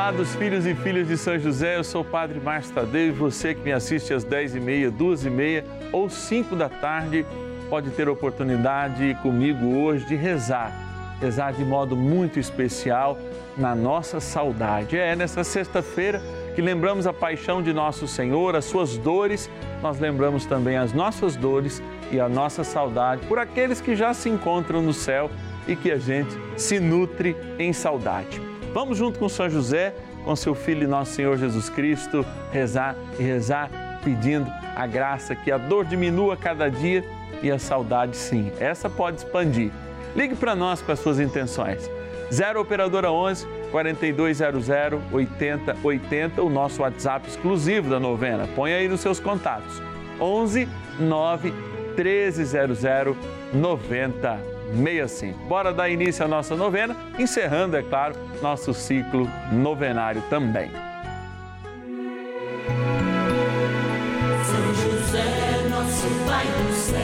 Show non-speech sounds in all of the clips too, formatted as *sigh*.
Amados filhos e filhas de São José, eu sou o Padre Márcio Tadeu e você que me assiste às 10h30, 2h30 ou 5 da tarde pode ter a oportunidade comigo hoje de rezar, rezar de modo muito especial na nossa saudade. É nessa sexta-feira que lembramos a paixão de nosso Senhor, as suas dores, nós lembramos também as nossas dores e a nossa saudade por aqueles que já se encontram no céu e que a gente se nutre em saudade. Vamos junto com São José, com seu filho nosso Senhor Jesus Cristo, rezar e rezar pedindo a graça que a dor diminua cada dia e a saudade sim. Essa pode expandir. Ligue para nós com as suas intenções. 0 operadora 11 4200 8080, o nosso WhatsApp exclusivo da novena. Põe aí nos seus contatos. 11 9 1300 90 65. Bora dar início à nossa novena, encerrando, é claro, nosso ciclo novenário também. São José, nosso Pai do céu,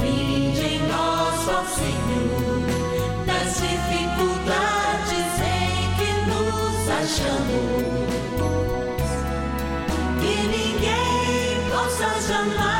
vinde em nós, ó Senhor, das dificuldades em que nos achamos. Que ninguém possa jamais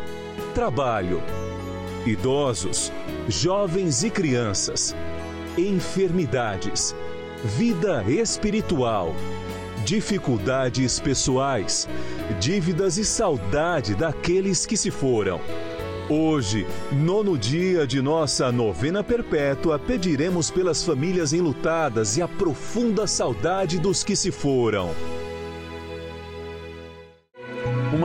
trabalho, idosos, jovens e crianças, enfermidades, vida espiritual, dificuldades pessoais, dívidas e saudade daqueles que se foram. Hoje, nono dia de nossa novena perpétua, pediremos pelas famílias enlutadas e a profunda saudade dos que se foram.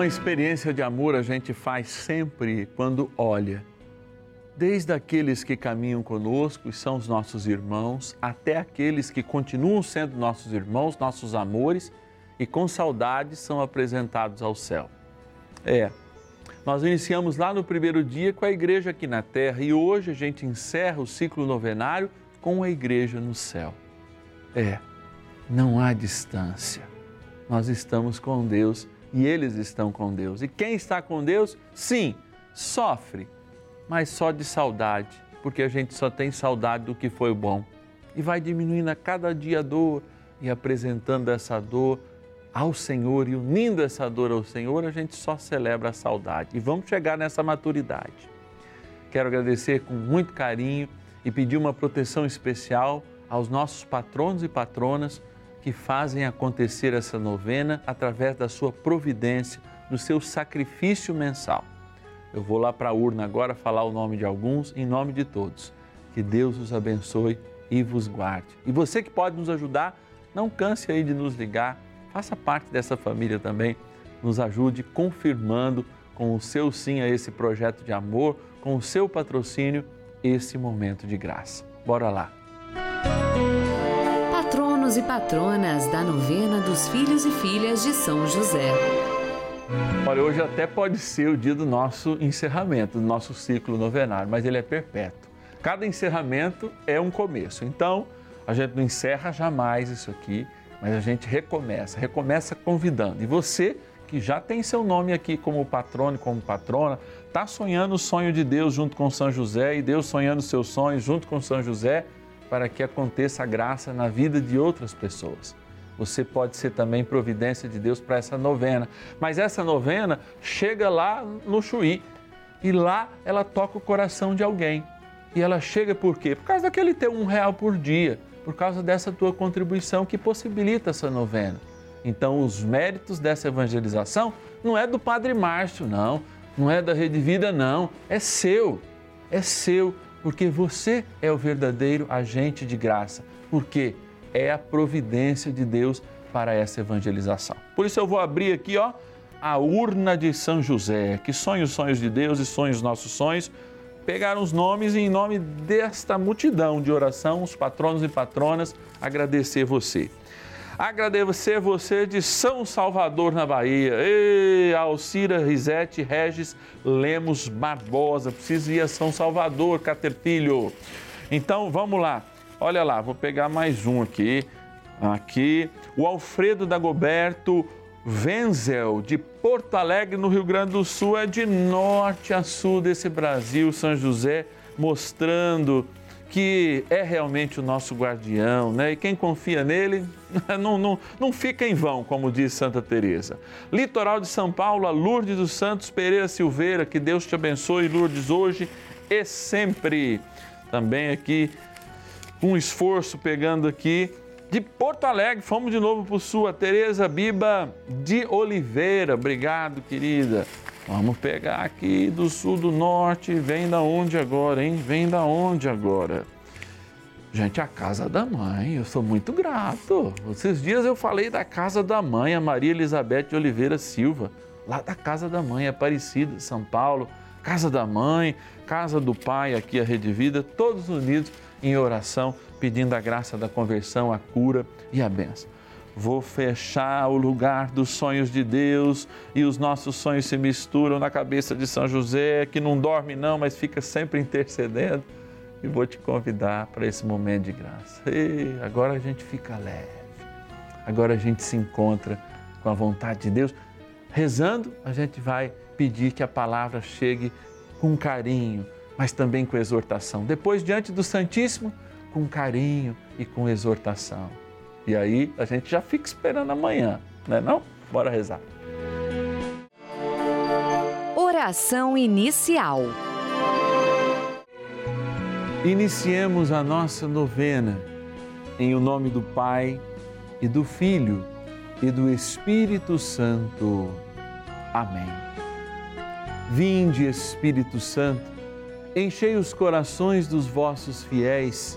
Uma experiência de amor a gente faz sempre quando olha. Desde aqueles que caminham conosco e são os nossos irmãos, até aqueles que continuam sendo nossos irmãos, nossos amores e com saudades são apresentados ao céu. É, nós iniciamos lá no primeiro dia com a igreja aqui na terra e hoje a gente encerra o ciclo novenário com a igreja no céu. É, não há distância. Nós estamos com Deus e eles estão com Deus. E quem está com Deus, sim, sofre, mas só de saudade, porque a gente só tem saudade do que foi bom. E vai diminuindo a cada dia a dor e apresentando essa dor ao Senhor e unindo essa dor ao Senhor, a gente só celebra a saudade. E vamos chegar nessa maturidade. Quero agradecer com muito carinho e pedir uma proteção especial aos nossos patronos e patronas que fazem acontecer essa novena através da sua providência, do seu sacrifício mensal. Eu vou lá para a urna agora falar o nome de alguns, em nome de todos. Que Deus os abençoe e vos guarde. E você que pode nos ajudar, não canse aí de nos ligar, faça parte dessa família também, nos ajude confirmando com o seu sim a esse projeto de amor, com o seu patrocínio, esse momento de graça. Bora lá! E patronas da novena dos filhos e filhas de São José. Olha, hoje até pode ser o dia do nosso encerramento, do nosso ciclo novenário, mas ele é perpétuo. Cada encerramento é um começo. Então, a gente não encerra jamais isso aqui, mas a gente recomeça, recomeça convidando. E você que já tem seu nome aqui como patrono, como patrona, está sonhando o sonho de Deus junto com São José e Deus sonhando seus sonhos junto com São José, para que aconteça a graça na vida de outras pessoas. Você pode ser também providência de Deus para essa novena. Mas essa novena chega lá no Chuí e lá ela toca o coração de alguém. E ela chega por quê? Por causa daquele ter um real por dia, por causa dessa tua contribuição que possibilita essa novena. Então, os méritos dessa evangelização não é do Padre Márcio, não, não é da Rede Vida, não, é seu, é seu, porque você é o verdadeiro agente de graça, porque é a providência de Deus para essa evangelização. Por isso eu vou abrir aqui, ó, a urna de São José, que sonha os sonhos de Deus e sonha os nossos sonhos. Pegar os nomes e em nome desta multidão de oração, os patronos e patronas, agradecer você. Agradecer você de São Salvador, na Bahia. Ei, Alcira Risete Regis Lemos Barbosa. Preciso ir a São Salvador, Caterpilho. Então, vamos lá. Olha lá, vou pegar mais um aqui. Aqui, o Alfredo Dagoberto Wenzel, de Porto Alegre, no Rio Grande do Sul, é de norte a sul desse Brasil, São José, mostrando que é realmente o nosso guardião, né? E quem confia nele *laughs* não, não, não fica em vão, como diz Santa Teresa. Litoral de São Paulo, a Lourdes dos Santos Pereira Silveira, que Deus te abençoe, Lourdes, hoje e sempre. Também aqui, com esforço, pegando aqui de Porto Alegre, fomos de novo para o sul, a Tereza Biba de Oliveira. Obrigado, querida. Vamos pegar aqui do sul, do norte. Vem da onde agora, hein? Vem da onde agora? Gente, a casa da mãe, eu sou muito grato. Esses dias eu falei da casa da mãe, a Maria Elizabeth de Oliveira Silva, lá da casa da mãe, Aparecida, São Paulo. Casa da mãe, casa do pai, aqui a Rede Vida, todos unidos em oração pedindo a graça da conversão, a cura e a benção. Vou fechar o lugar dos sonhos de Deus e os nossos sonhos se misturam na cabeça de São José, que não dorme não, mas fica sempre intercedendo. E vou te convidar para esse momento de graça. E agora a gente fica leve. Agora a gente se encontra com a vontade de Deus. Rezando, a gente vai pedir que a palavra chegue com carinho, mas também com exortação. Depois, diante do Santíssimo, com carinho e com exortação. E aí a gente já fica esperando amanhã, não é não? Bora rezar. Oração inicial. Iniciemos a nossa novena em o nome do Pai e do Filho e do Espírito Santo. Amém. Vinde, Espírito Santo, enchei os corações dos vossos fiéis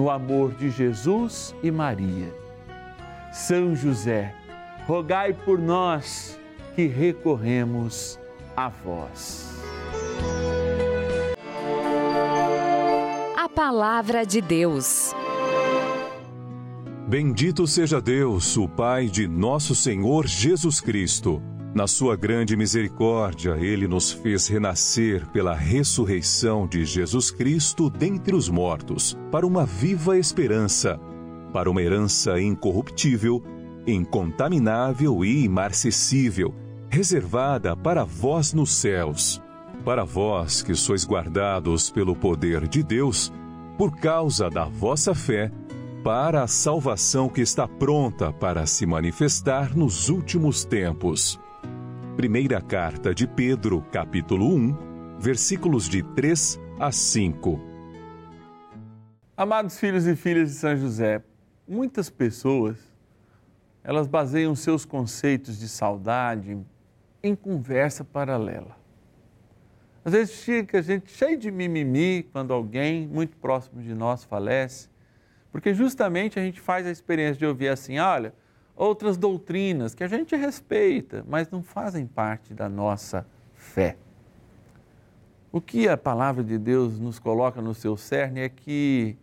no amor de Jesus e Maria. São José, rogai por nós que recorremos a vós. A Palavra de Deus. Bendito seja Deus, o Pai de nosso Senhor Jesus Cristo. Na sua grande misericórdia, ele nos fez renascer pela ressurreição de Jesus Cristo dentre os mortos, para uma viva esperança, para uma herança incorruptível, incontaminável e imarcessível, reservada para vós nos céus. Para vós que sois guardados pelo poder de Deus, por causa da vossa fé, para a salvação que está pronta para se manifestar nos últimos tempos. Primeira carta de Pedro, capítulo 1, versículos de 3 a 5. Amados filhos e filhas de São José, muitas pessoas elas baseiam seus conceitos de saudade em conversa paralela. Às vezes fica a gente cheio de mimimi quando alguém muito próximo de nós falece, porque justamente a gente faz a experiência de ouvir assim, olha, outras doutrinas que a gente respeita, mas não fazem parte da nossa fé. O que a palavra de Deus nos coloca no seu cerne é que,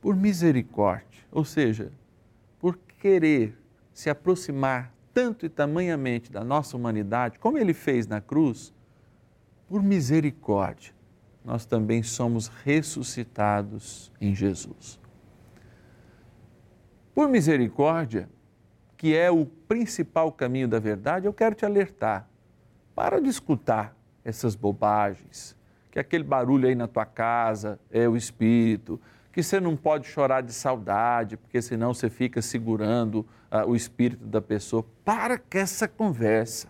por misericórdia, ou seja, por querer se aproximar tanto e tamanhamente da nossa humanidade, como ele fez na cruz, por misericórdia, nós também somos ressuscitados em Jesus por misericórdia, que é o principal caminho da verdade, eu quero te alertar. Para de escutar essas bobagens, que aquele barulho aí na tua casa é o espírito, que você não pode chorar de saudade, porque senão você fica segurando uh, o espírito da pessoa. Para com essa conversa.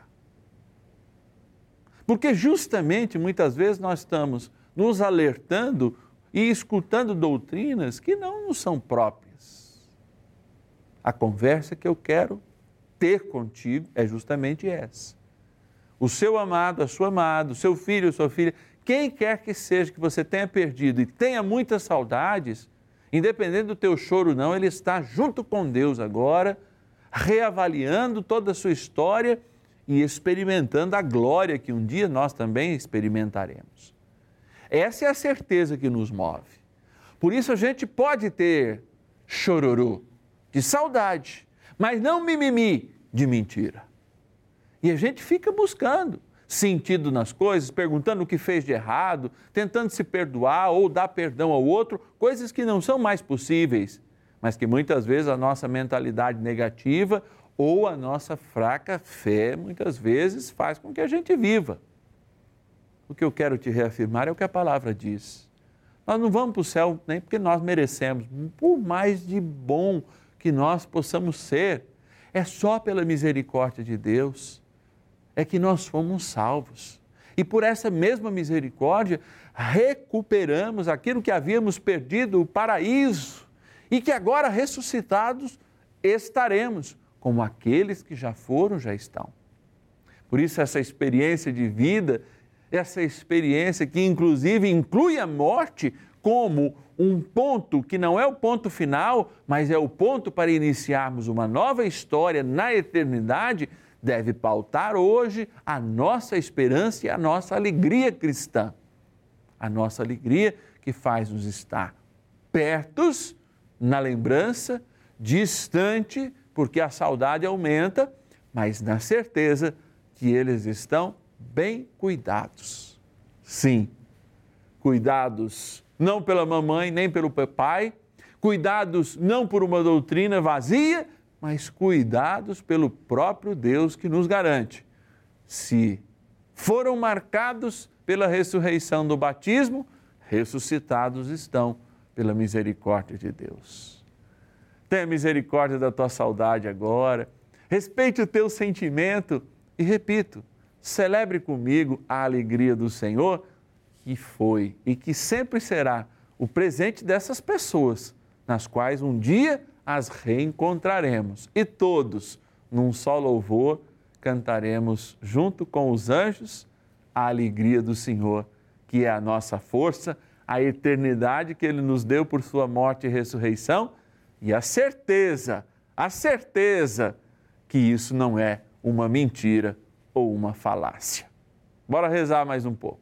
Porque justamente muitas vezes nós estamos nos alertando e escutando doutrinas que não nos são próprias. A conversa que eu quero ter contigo é justamente essa. O seu amado, a sua amada, o seu filho, a sua filha, quem quer que seja que você tenha perdido e tenha muitas saudades, independente do teu choro não, ele está junto com Deus agora, reavaliando toda a sua história e experimentando a glória que um dia nós também experimentaremos. Essa é a certeza que nos move. Por isso a gente pode ter chororô, de saudade, mas não mimimi de mentira. E a gente fica buscando sentido nas coisas, perguntando o que fez de errado, tentando se perdoar ou dar perdão ao outro, coisas que não são mais possíveis, mas que muitas vezes a nossa mentalidade negativa ou a nossa fraca fé muitas vezes faz com que a gente viva. O que eu quero te reafirmar é o que a palavra diz. Nós não vamos para o céu nem porque nós merecemos, por mais de bom que nós possamos ser. É só pela misericórdia de Deus é que nós fomos salvos. E por essa mesma misericórdia, recuperamos aquilo que havíamos perdido, o paraíso, e que agora ressuscitados estaremos, como aqueles que já foram, já estão. Por isso, essa experiência de vida, essa experiência que inclusive inclui a morte como um ponto que não é o ponto final, mas é o ponto para iniciarmos uma nova história na eternidade, deve pautar hoje a nossa esperança e a nossa alegria cristã. A nossa alegria que faz nos estar pertos na lembrança, distante, porque a saudade aumenta, mas na certeza que eles estão bem cuidados. Sim, cuidados não pela mamãe nem pelo papai, cuidados não por uma doutrina vazia, mas cuidados pelo próprio Deus que nos garante. Se foram marcados pela ressurreição do batismo, ressuscitados estão pela misericórdia de Deus. Tenha misericórdia da tua saudade agora, respeite o teu sentimento e, repito, celebre comigo a alegria do Senhor que foi e que sempre será o presente dessas pessoas, nas quais um dia as reencontraremos. E todos, num só louvor, cantaremos junto com os anjos a alegria do Senhor, que é a nossa força, a eternidade que Ele nos deu por Sua morte e ressurreição e a certeza, a certeza que isso não é uma mentira ou uma falácia. Bora rezar mais um pouco.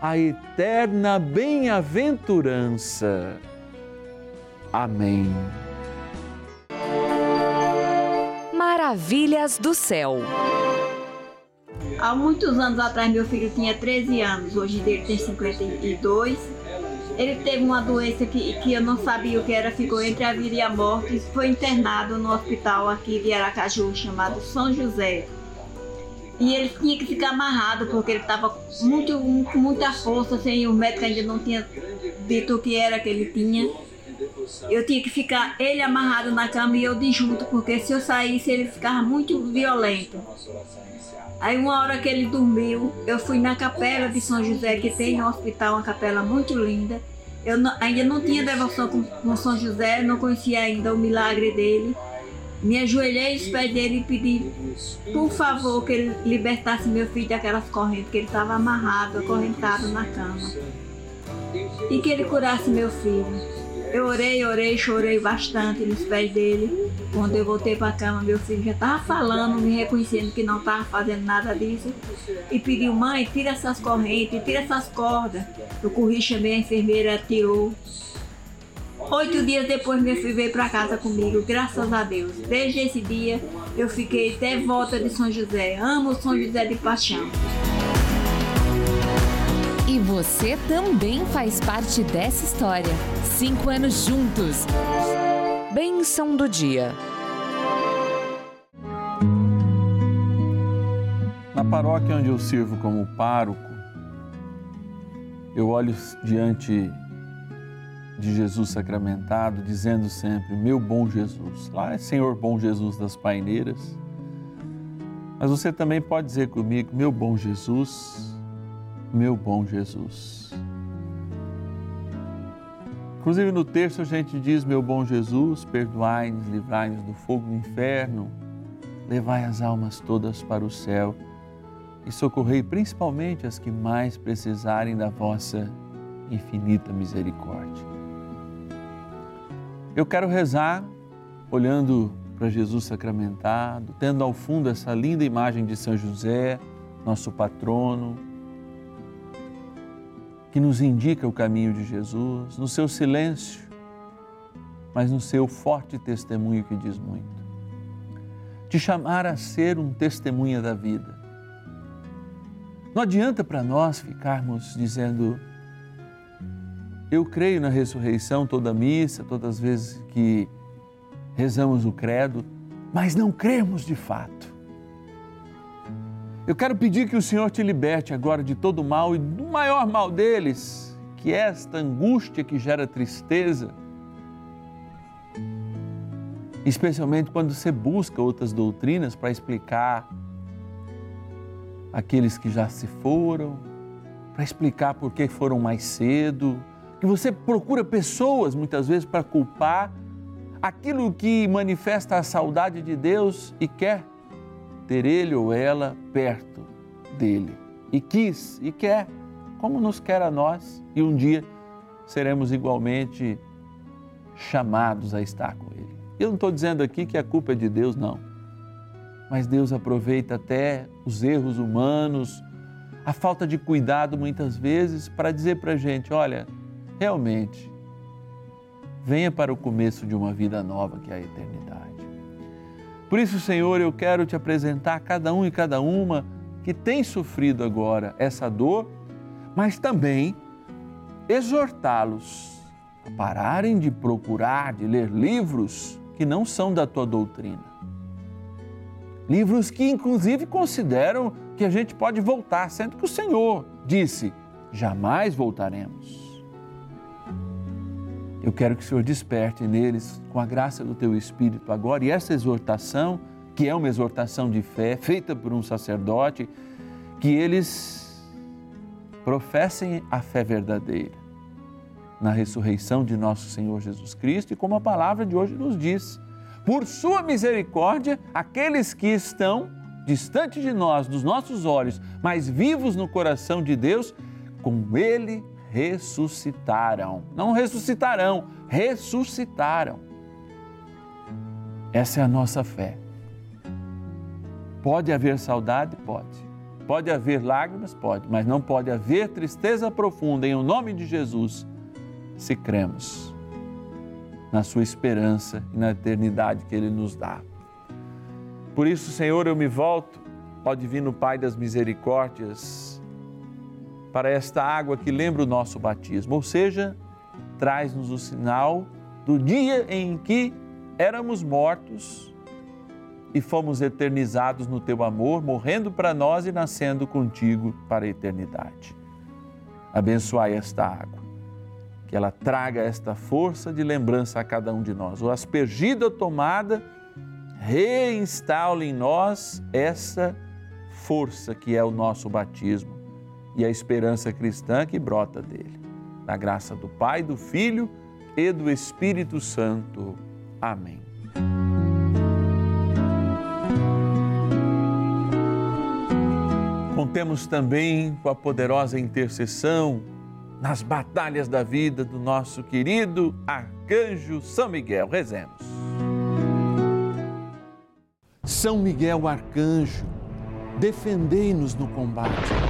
a eterna bem-aventurança. Amém. Maravilhas do céu. Há muitos anos atrás, meu filho tinha 13 anos, hoje ele tem 52. Ele teve uma doença que, que eu não sabia o que era, ficou entre a vida e a morte. Foi internado no hospital aqui de Aracaju, chamado São José. E ele tinha que ficar amarrado, porque ele estava muito, com muita força, sem o médico ainda não tinha dito o que era que ele tinha. Eu tinha que ficar ele amarrado na cama e eu de junto, porque se eu saísse ele ficava muito violento. Aí uma hora que ele dormiu, eu fui na capela de São José, que tem no hospital uma capela muito linda. Eu não, ainda não tinha devoção com, com São José, não conhecia ainda o milagre dele. Me ajoelhei aos pés dele e pedi, por favor, que ele libertasse meu filho daquelas correntes, que ele estava amarrado, acorrentado na cama. E que ele curasse meu filho. Eu orei, orei, chorei bastante nos pés dele. Quando eu voltei para a cama, meu filho já estava falando, me reconhecendo que não estava fazendo nada disso. E pediu, mãe, tira essas correntes, tira essas cordas. Eu corri, chamei a enfermeira, tirou. Oito dias depois, meu filho veio para casa comigo, graças a Deus. Desde esse dia, eu fiquei devota de São José. Amo São José de paixão. E você também faz parte dessa história. Cinco anos juntos. Bênção do dia. Na paróquia onde eu sirvo como pároco, eu olho diante de Jesus sacramentado, dizendo sempre: Meu bom Jesus. Lá é Senhor bom Jesus das paineiras. Mas você também pode dizer comigo: Meu bom Jesus meu bom Jesus. Inclusive no texto a gente diz, meu bom Jesus, perdoai-nos, livrai-nos do fogo do inferno, levai as almas todas para o céu e socorrei principalmente as que mais precisarem da vossa infinita misericórdia. Eu quero rezar olhando para Jesus sacramentado, tendo ao fundo essa linda imagem de São José, nosso patrono, que nos indica o caminho de Jesus, no seu silêncio, mas no seu forte testemunho que diz muito. Te chamar a ser um testemunha da vida. Não adianta para nós ficarmos dizendo, eu creio na ressurreição toda missa, todas as vezes que rezamos o credo, mas não cremos de fato. Eu quero pedir que o Senhor te liberte agora de todo mal e do maior mal deles, que é esta angústia que gera tristeza. especialmente quando você busca outras doutrinas para explicar aqueles que já se foram, para explicar por que foram mais cedo, que você procura pessoas muitas vezes para culpar aquilo que manifesta a saudade de Deus e quer ter ele ou ela perto dele. E quis e quer, como nos quer a nós, e um dia seremos igualmente chamados a estar com ele. Eu não estou dizendo aqui que a culpa é de Deus, não. Mas Deus aproveita até os erros humanos, a falta de cuidado muitas vezes, para dizer para a gente: olha, realmente, venha para o começo de uma vida nova que é a eternidade. Por isso, Senhor, eu quero te apresentar cada um e cada uma que tem sofrido agora essa dor, mas também exortá-los a pararem de procurar, de ler livros que não são da tua doutrina. Livros que, inclusive, consideram que a gente pode voltar, sendo que o Senhor disse: jamais voltaremos. Eu quero que o Senhor desperte neles, com a graça do teu Espírito agora, e essa exortação, que é uma exortação de fé, feita por um sacerdote, que eles professem a fé verdadeira na ressurreição de nosso Senhor Jesus Cristo e como a palavra de hoje nos diz. Por sua misericórdia, aqueles que estão distante de nós, dos nossos olhos, mas vivos no coração de Deus, com Ele ressuscitaram. Não ressuscitarão, ressuscitaram. Essa é a nossa fé. Pode haver saudade? Pode. Pode haver lágrimas? Pode. Mas não pode haver tristeza profunda em o nome de Jesus se cremos na Sua esperança e na eternidade que Ele nos dá. Por isso, Senhor, eu me volto, ó Divino Pai das Misericórdias, para esta água que lembra o nosso batismo, ou seja, traz-nos o sinal do dia em que éramos mortos e fomos eternizados no teu amor, morrendo para nós e nascendo contigo para a eternidade. Abençoai esta água, que ela traga esta força de lembrança a cada um de nós. O aspergida tomada, reinstale em nós essa força que é o nosso batismo e a esperança cristã que brota dele. Na graça do Pai, do Filho e do Espírito Santo. Amém. Contemos também com a poderosa intercessão nas batalhas da vida do nosso querido arcanjo São Miguel. Rezemos. São Miguel arcanjo, defendei-nos no combate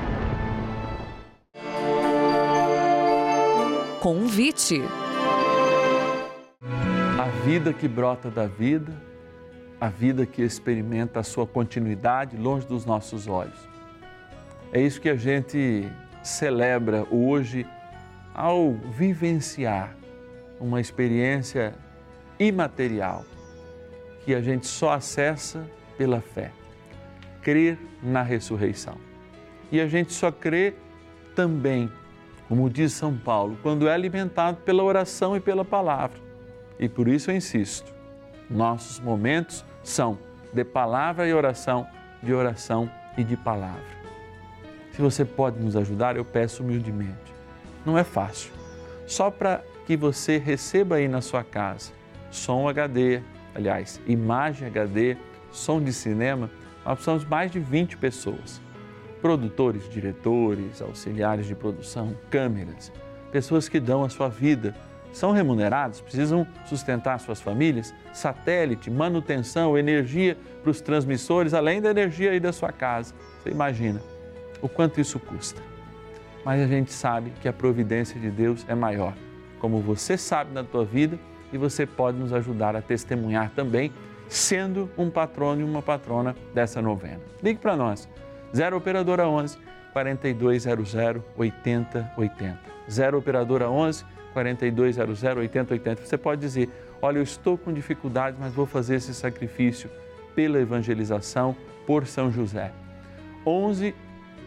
Convite. A vida que brota da vida, a vida que experimenta a sua continuidade longe dos nossos olhos. É isso que a gente celebra hoje ao vivenciar uma experiência imaterial que a gente só acessa pela fé. Crer na ressurreição. E a gente só crê também como diz São Paulo, quando é alimentado pela oração e pela palavra. E por isso eu insisto, nossos momentos são de palavra e oração, de oração e de palavra. Se você pode nos ajudar, eu peço humildemente. Não é fácil. Só para que você receba aí na sua casa som HD, aliás, imagem HD, som de cinema, nós precisamos de mais de 20 pessoas produtores, diretores, auxiliares de produção, câmeras, pessoas que dão a sua vida, são remunerados, precisam sustentar suas famílias, satélite, manutenção, energia para os transmissores, além da energia aí da sua casa. Você imagina o quanto isso custa. Mas a gente sabe que a providência de Deus é maior, como você sabe na tua vida e você pode nos ajudar a testemunhar também sendo um patrono e uma patrona dessa novena. Ligue para nós, 0 Operadora 11 4200 8080. 0 Operadora 11 4200 8080. Você pode dizer: Olha, eu estou com dificuldade, mas vou fazer esse sacrifício pela evangelização por São José. 11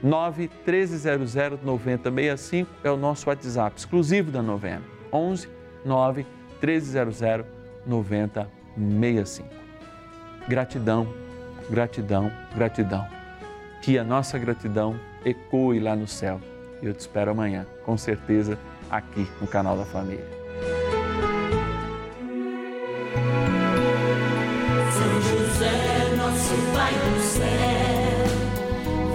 9 1300 9065 é o nosso WhatsApp exclusivo da novena. 11 9 1300 9065. Gratidão, gratidão, gratidão que a nossa gratidão ecoe lá no céu. Eu te espero amanhã, com certeza, aqui no canal da Família. São José, nosso Pai do céu,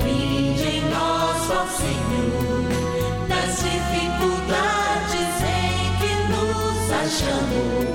vinde em nós, ó Senhor, das dificuldades em que nos achamos.